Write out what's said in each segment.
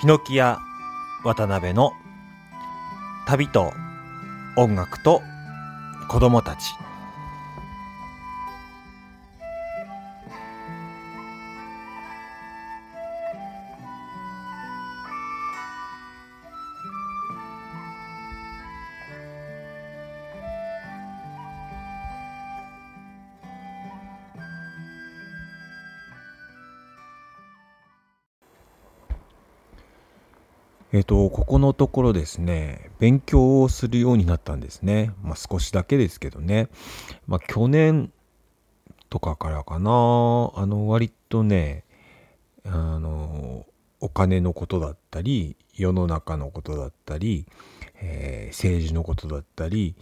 ヒノキ屋渡辺の旅と音楽と子供たち。えっ、と、ここのところですね、勉強をするようになったんですね。まあ少しだけですけどね。まあ去年とかからかな、あの割とね、あの、お金のことだったり、世の中のことだったり、えー政治のことだったり、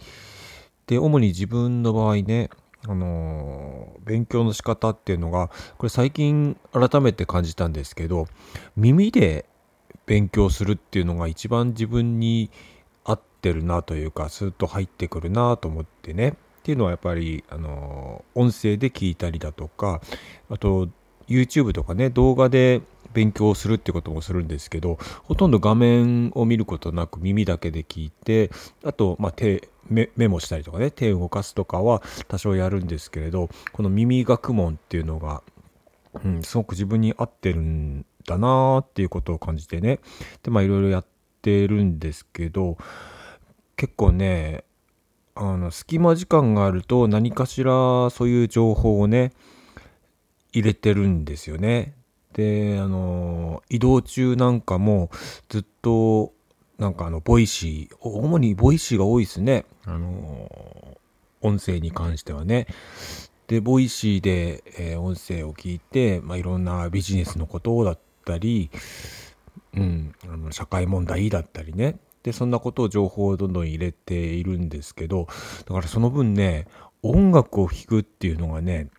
で、主に自分の場合ね、あの勉強の仕方っていうのが、これ最近改めて感じたんですけど、耳で勉強するっていうのが一番自分に合ってるなというか、スーッと入ってくるなと思ってね。っていうのはやっぱり、あの、音声で聞いたりだとか、あと、YouTube とかね、動画で勉強するってこともするんですけど、ほとんど画面を見ることなく耳だけで聞いて、あと、まあ、手、メメモしたりとかね、手を動かすとかは多少やるんですけれど、この耳学問っていうのが、うん、すごく自分に合ってるんだなーっていうことを感じてね。で、まあいろいろやってるんですけど、結構ね、あの、隙間時間があると何かしらそういう情報をね、入れてるんですよね。で、あの、移動中なんかもずっと、なんかあの、ボイシー、主にボイシーが多いですね。あの、音声に関してはね。で、 Voicy で、えー音声を聞いて、まあ、いろんなビジネスのことだったり、うん、あの社会問題だったりね。で、そんなことを情報をどんどん入れているんですけど、だからその分ね、音楽を聴くっていうのがね、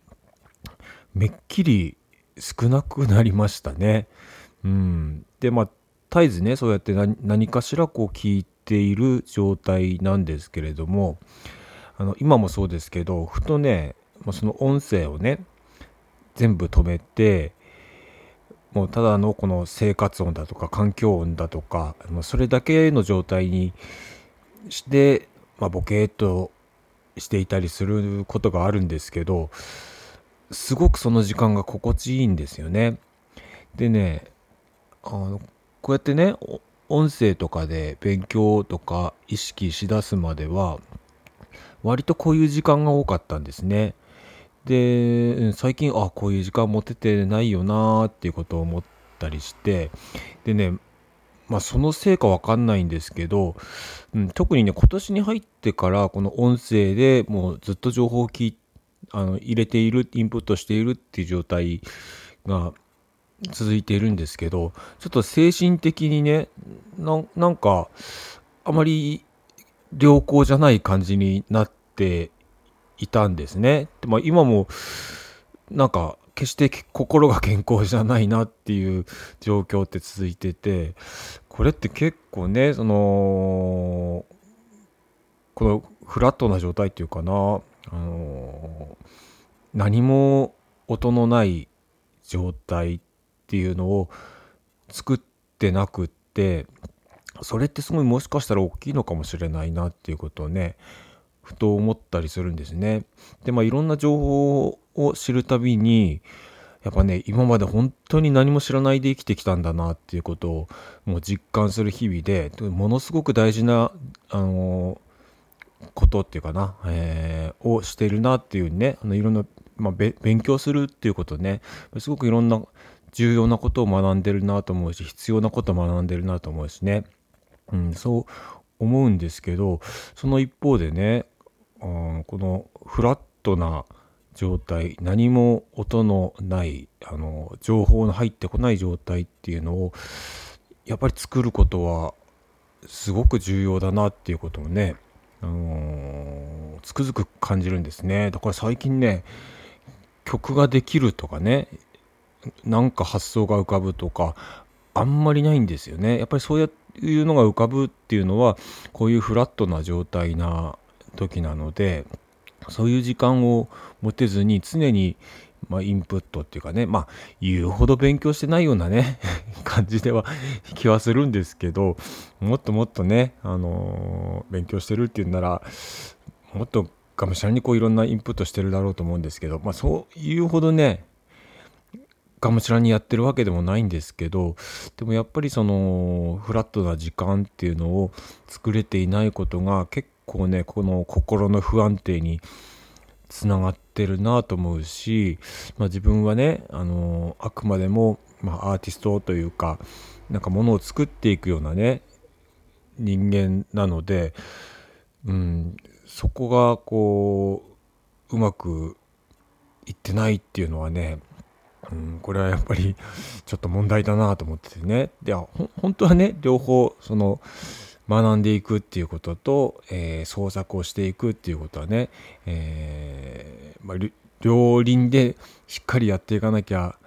めっきり少なくなりましたね。うん。で、まあ、絶えずね、そうやって何何かしらこう聞いている状態なんですけれども、あの、今もそうですけど、ふとね、まあ、その音声をね、全部止めて、もうただのこの生活音だとか環境音だとか、それだけの状態にして、まあ、ボケーっとしていたりすることがあるんですけど、すごくその時間が心地いいんですよね。でね、あのこうやってね、音声とかで勉強とか意識しだすまでは、割とこういう時間が多かったんですね。で、最近、あ、こういう時間持ててないよなーっていうことを思ったりして、でね、まあそのせいかわかんないんですけど、うん、特にね、今年に入ってから、この音声でもうずっと情報を聞あの入れている、インプットしているっていう状態が続いているんですけど、ちょっと精神的にね、ななんか、あまり良好じゃない感じになっていたんですね。でまあ、今も、なんか、決して心が健康じゃないなっていう状況って続いてて、これって結構ね、その、このフラットな状態っていうかな、あの、何も音のない状態っていうのを作ってなくって、それってすごいもしかしたら大きいのかもしれないなっていうことをね、ふと思ったりするんですね。で、まあいろんな情報を知るたびに、やっぱね、今まで本当に何も知らないで生きてきたんだなっていうことをもう実感する日々で、ものすごく大事な、あのことっていうかな、えーをしてるなっていうね、あのいろんな、まあ、勉強するっていうことね、すごくいろんな重要なことを学んでるなと思うし、必要なことを学んでるなと思うしね。うん、そう思うんですけど、その一方でね、このフラットな状態、何も音のない、あの、情報の入ってこない状態っていうのを、やっぱり作ることは、すごく重要だなっていうことをね、あのーつくづく感じるんですね。だから最近ね、曲ができるとかね、なんか発想が浮かぶとか、あんまりないんですよね。やっぱりそういうのが浮かぶっていうのは、こういうフラットな状態な時なので、そういう時間を持てずに常に、まあ、インプットっていうかね、まあ、言うほど勉強してないようなね、感じでは気はするんですけど、もっともっとね、あのー、勉強してるっていうんなら、もっとがむしゃらにこういろんなインプットしてるだろうと思うんですけど、まあ、そういうほどね、がむしゃらにやってるわけでもないんですけどでもやっぱりそのフラットな時間っていうのを作れていないことが結構ねこの心の不安定につながってるなと思うし、まあ、自分はねあのあくまでも、まあ、アーティストというかなんかものを作っていくようなね人間なので、うん、そこがこううまくいってないっていうのはねうん、これはやっぱりちょっと問題だなと思っててね。で、本当はね、両方、その、学んでいくっていうことと、えー、創作をしていくっていうことはね、えー、まあ、両輪でしっかりやっていかなきゃ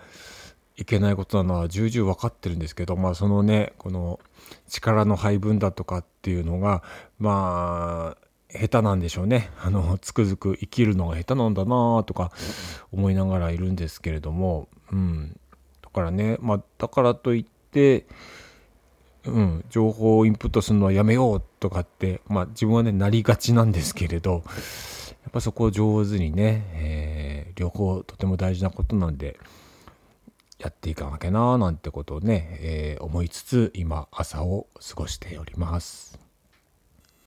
いけないことなのは重々分かってるんですけど、まあ、そのね、この力の配分だとかっていうのが、まあ、下手なんでしょうね。あの、つくづく生きるのが下手なんだなとか思いながらいるんですけれども、うん。だからね、まあ、だからといって、うん、情報をインプットするのはやめようとかって、まあ自分はね、なりがちなんですけれど、やっぱそこを上手にね、えー、両方とても大事なことなんで、やっていかなきゃななんてことをね、えー、思いつつ今朝を過ごしております。